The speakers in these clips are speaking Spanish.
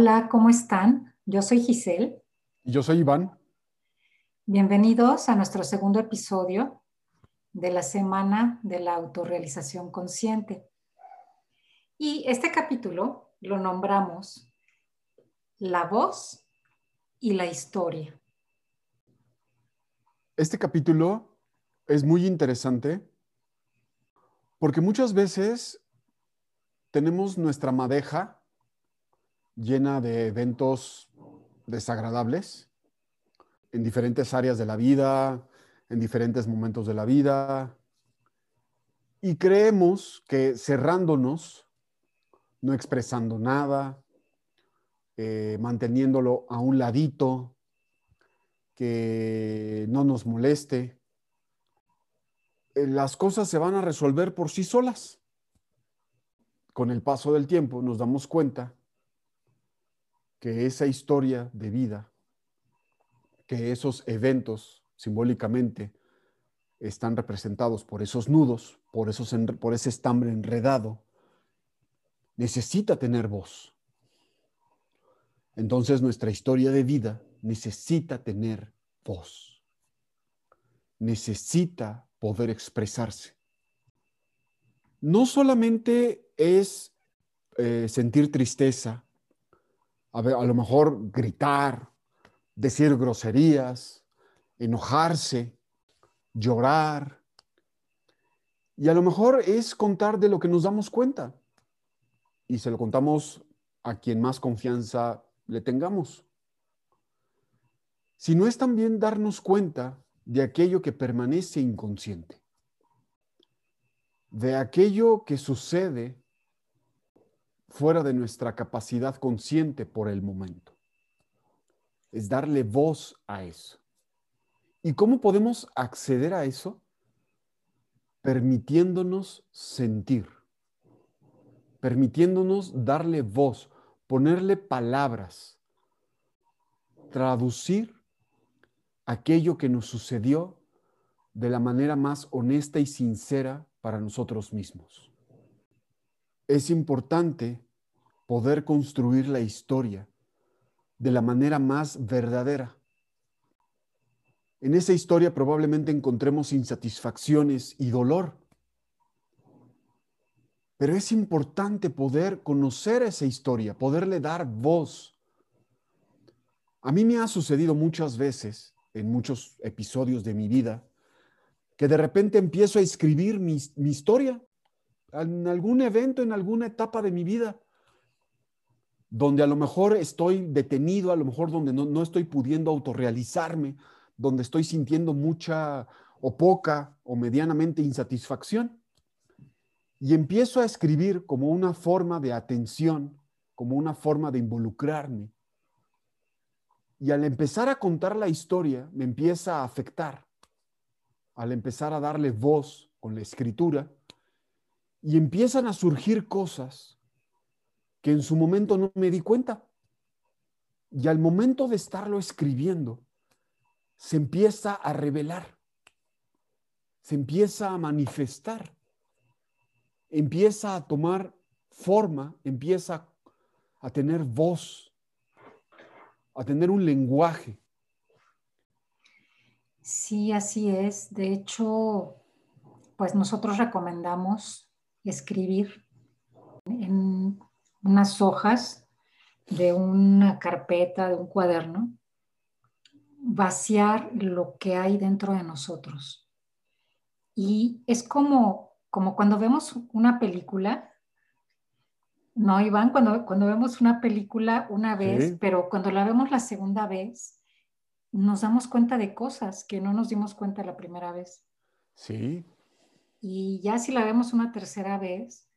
Hola, ¿cómo están? Yo soy Giselle. Y yo soy Iván. Bienvenidos a nuestro segundo episodio de la Semana de la Autorrealización Consciente. Y este capítulo lo nombramos La voz y la historia. Este capítulo es muy interesante porque muchas veces tenemos nuestra madeja llena de eventos desagradables en diferentes áreas de la vida, en diferentes momentos de la vida, y creemos que cerrándonos, no expresando nada, eh, manteniéndolo a un ladito, que no nos moleste, eh, las cosas se van a resolver por sí solas. Con el paso del tiempo nos damos cuenta que esa historia de vida, que esos eventos simbólicamente están representados por esos nudos, por, esos, por ese estambre enredado, necesita tener voz. Entonces nuestra historia de vida necesita tener voz. Necesita poder expresarse. No solamente es eh, sentir tristeza, a, lo mejor gritar, decir groserías, enojarse, llorar. Y a lo mejor es contar de lo que nos damos cuenta. Y se lo contamos a quien más confianza le tengamos. Si no es también darnos cuenta de aquello que permanece inconsciente, de aquello que sucede fuera de nuestra capacidad consciente por el momento. Es darle voz a eso. ¿Y cómo podemos acceder a eso? Permitiéndonos sentir, permitiéndonos darle voz, ponerle palabras, traducir aquello que nos sucedió de la manera más honesta y sincera para nosotros mismos es importante poder construir la historia de la manera más verdadera. En esa historia probablemente encontremos insatisfacciones y dolor. Pero es importante poder conocer esa historia, poderle dar voz. A mí me ha sucedido muchas veces, en muchos episodios de mi vida, que de repente empiezo a escribir mi, mi historia en algún evento, en alguna etapa de mi vida, donde a lo mejor estoy detenido, a lo mejor donde no, estoy pudiendo autorrealizarme, donde estoy sintiendo mucha o poca o medianamente insatisfacción. Y empiezo a escribir como una forma de atención, como una forma de involucrarme. Y al empezar a contar la historia, me empieza a afectar. Al empezar a darle voz con la escritura, y empiezan a surgir cosas que en su momento no me di cuenta. Y al momento de estarlo escribiendo, se empieza a revelar, se empieza a manifestar, empieza a tomar forma, empieza a tener voz, a tener un lenguaje. Sí, así es. De hecho, pues nosotros recomendamos escribir en unas hojas de una carpeta, de un cuaderno, vaciar lo que hay dentro de nosotros. Y es como, como cuando vemos una película, ¿no, Iván? Cuando, cuando vemos una película una vez, pero cuando la vemos la segunda vez, nos damos cuenta de cosas que no nos dimos cuenta la primera vez. Sí, y ya si la vemos una tercera vez,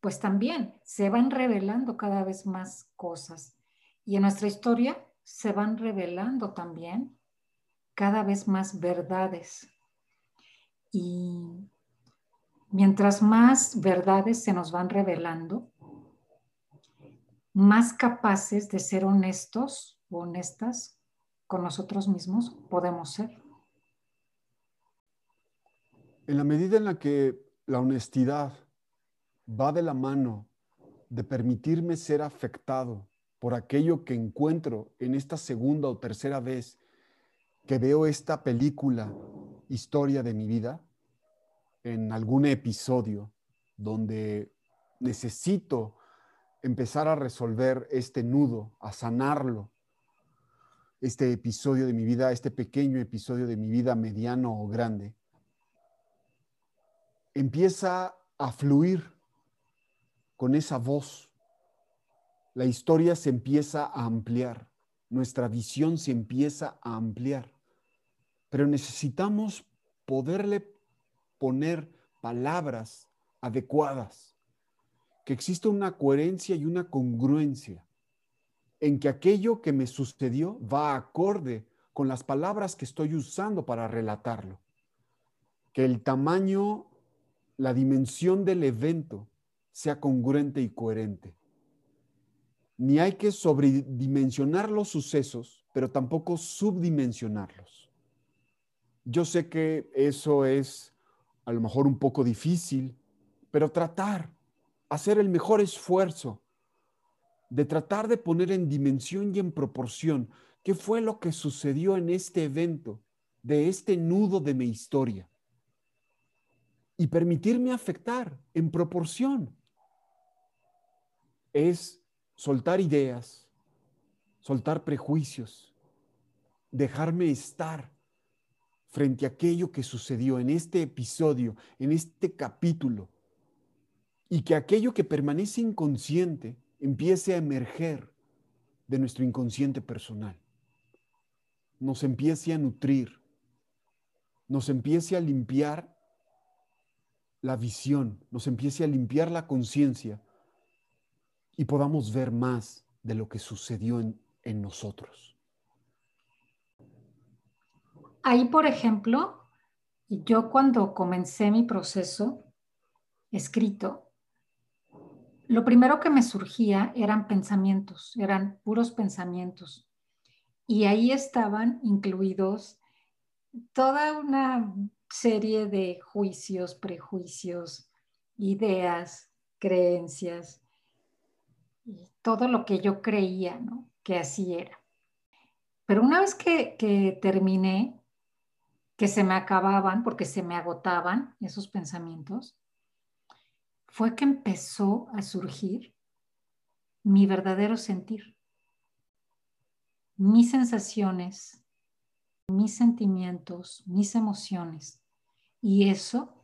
pues también se van revelando cada vez más cosas. Y en nuestra historia se van revelando también cada vez más verdades. Y mientras más verdades se nos van revelando, más capaces de ser honestos o honestas con nosotros mismos podemos ser. En la medida en la que la honestidad va de la mano de permitirme ser afectado por aquello que encuentro en esta segunda o tercera vez que veo esta película, historia de mi vida, en algún episodio donde necesito empezar a resolver este nudo, a sanarlo, este episodio de mi vida, este pequeño episodio de mi vida, mediano o grande, empieza a fluir con esa voz. La historia se empieza a ampliar, nuestra visión se empieza a ampliar, pero necesitamos poderle poner palabras adecuadas, que exista una coherencia y una congruencia en que aquello que me sucedió va acorde con las palabras que estoy usando para relatarlo. Que el tamaño, la dimensión del evento sea congruente y coherente. Ni hay que sobredimensionar los sucesos, pero tampoco subdimensionarlos. Yo sé que eso es a lo mejor un poco difícil, pero tratar, hacer el mejor esfuerzo de tratar de poner en dimensión y en proporción qué fue lo que sucedió en este evento, de este nudo de mi historia. Y permitirme afectar en proporción. Es soltar ideas, soltar prejuicios, dejarme estar frente a aquello que sucedió en este episodio, en este capítulo, y que aquello que permanece inconsciente, empiece a emerger de nuestro inconsciente personal, nos empiece a nutrir, nos empiece a limpiar la visión, nos empiece a limpiar la conciencia y podamos ver más de lo que sucedió en, en nosotros. Ahí, por ejemplo, yo cuando comencé mi proceso escrito, lo primero que me surgía eran pensamientos, eran puros pensamientos. Y ahí estaban incluidos toda una serie de juicios, prejuicios, ideas, creencias, todo lo que yo creía, ¿no? Que así era. Pero una vez que, que terminé, que se me acababan, porque se me agotaban esos pensamientos, fue que empezó a surgir mi verdadero sentir, mis sensaciones, mis sentimientos, mis emociones. Y eso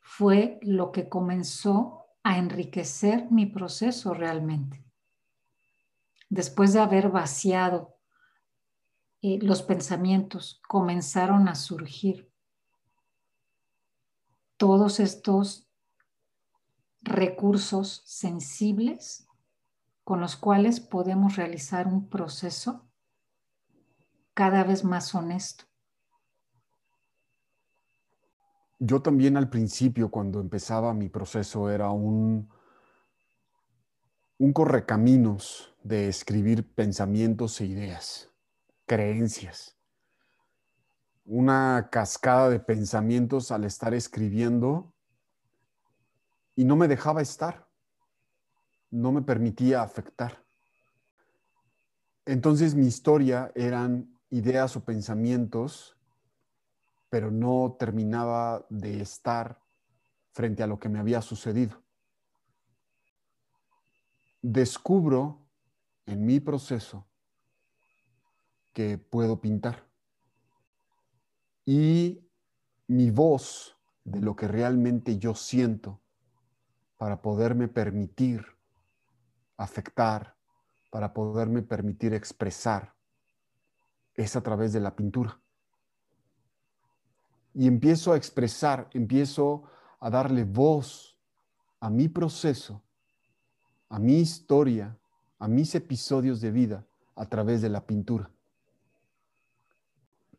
fue lo que comenzó a enriquecer mi proceso realmente. Después de haber vaciado eh, los pensamientos, comenzaron a surgir todos estos recursos sensibles con los cuales podemos realizar un proceso cada vez más honesto. Yo también al principio, cuando empezaba mi proceso, era un, un correcaminos de escribir pensamientos e ideas, creencias. Una cascada de pensamientos al estar escribiendo y no me dejaba estar, no me permitía afectar. Entonces mi historia eran ideas o pensamientos, pero no terminaba de estar frente a lo que me había sucedido. Descubro en mi proceso que puedo pintar y mi voz de lo que realmente yo siento para poderme permitir afectar, para poderme permitir expresar, es a través de la pintura. Y empiezo a expresar, empiezo a darle voz a mi proceso, a mi historia, a mis episodios de vida a través de la pintura.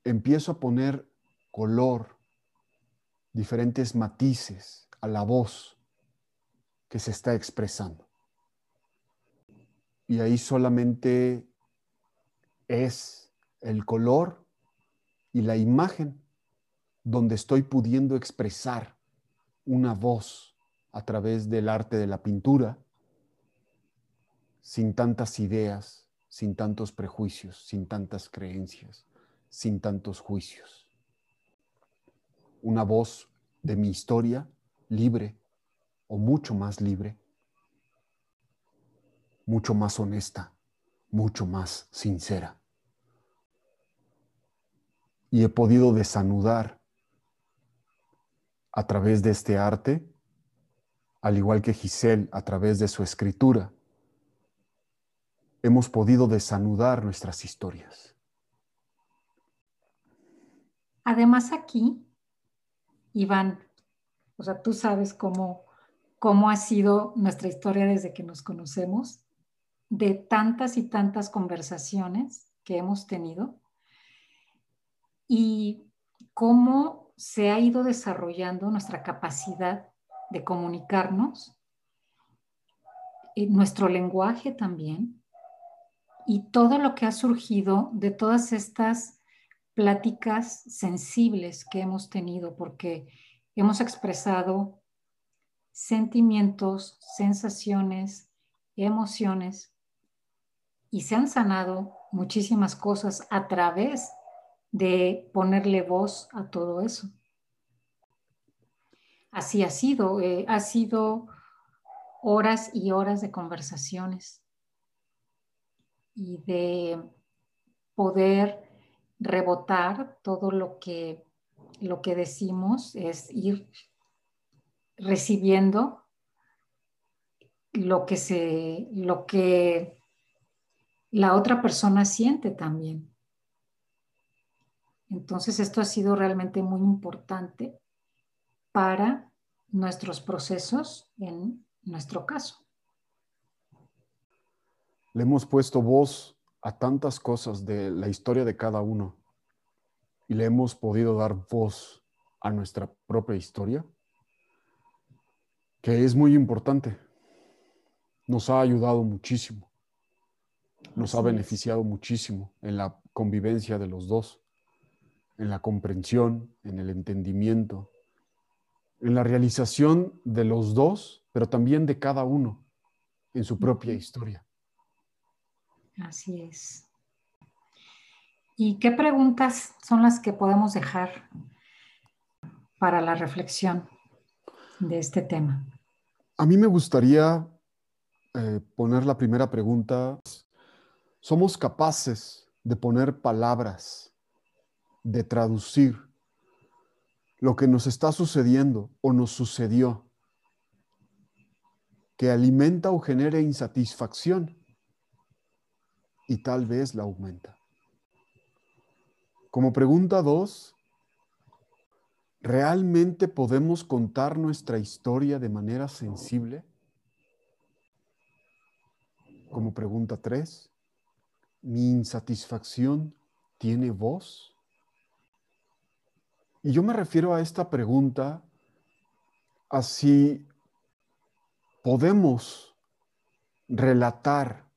Empiezo a poner color, diferentes matices a la voz que se está expresando. Y ahí solamente es el color y la imagen donde estoy pudiendo expresar una voz a través del arte de la pintura sin tantas ideas, sin tantos prejuicios, sin tantas creencias, sin tantos juicios. Una voz de mi historia libre o mucho más libre, mucho más honesta, mucho más sincera. Y he podido desanudar a través de este arte, al igual que Giselle a través de su escritura, hemos podido desanudar nuestras historias. Además aquí, Iván, o sea, tú sabes cómo, cómo ha sido nuestra historia desde que nos conocemos, de tantas y tantas conversaciones que hemos tenido y cómo se ha ido desarrollando nuestra capacidad de comunicarnos, eh, nuestro lenguaje también, y todo lo que ha surgido de todas estas pláticas sensibles que hemos tenido, porque hemos expresado sentimientos, sensaciones, emociones, y se han sanado muchísimas cosas a través de ponerle voz a todo eso. Así ha sido, eh, ha sido horas y horas de conversaciones y de poder rebotar todo lo que, lo que decimos, es ir recibiendo lo que se, lo que la otra persona siente también. Entonces, esto ha sido realmente muy importante para nuestros procesos en nuestro caso. Le hemos puesto voz a tantas cosas de la historia de cada uno y le hemos podido dar voz a nuestra propia historia, que es muy importante. Nos ha ayudado muchísimo, nos ha beneficiado muchísimo en la convivencia de los dos en la comprensión, en el entendimiento, en la realización de los dos, pero también de cada uno en su propia historia. Así es. ¿Y qué preguntas son las que podemos dejar para la reflexión de este tema? A mí me gustaría eh, poner la primera pregunta. ¿Somos capaces de poner palabras de traducir lo que nos está sucediendo o nos sucedió, que alimenta o genera insatisfacción y tal vez la aumenta. Como pregunta dos, ¿realmente podemos contar nuestra historia de manera sensible? Como pregunta tres, ¿mi insatisfacción tiene voz? Y yo me refiero a esta pregunta así podemos relatar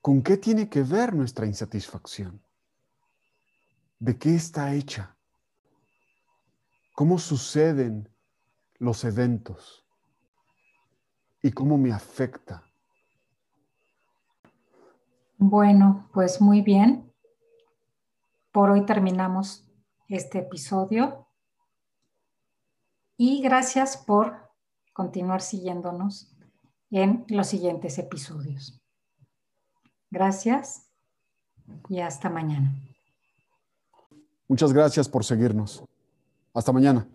con qué tiene que ver nuestra insatisfacción, de qué está hecha, cómo suceden los eventos y cómo me afecta. Bueno, pues muy bien. Por hoy terminamos este episodio. Y gracias por continuar siguiéndonos en los siguientes episodios. Gracias y hasta mañana. Muchas gracias por seguirnos. Hasta mañana.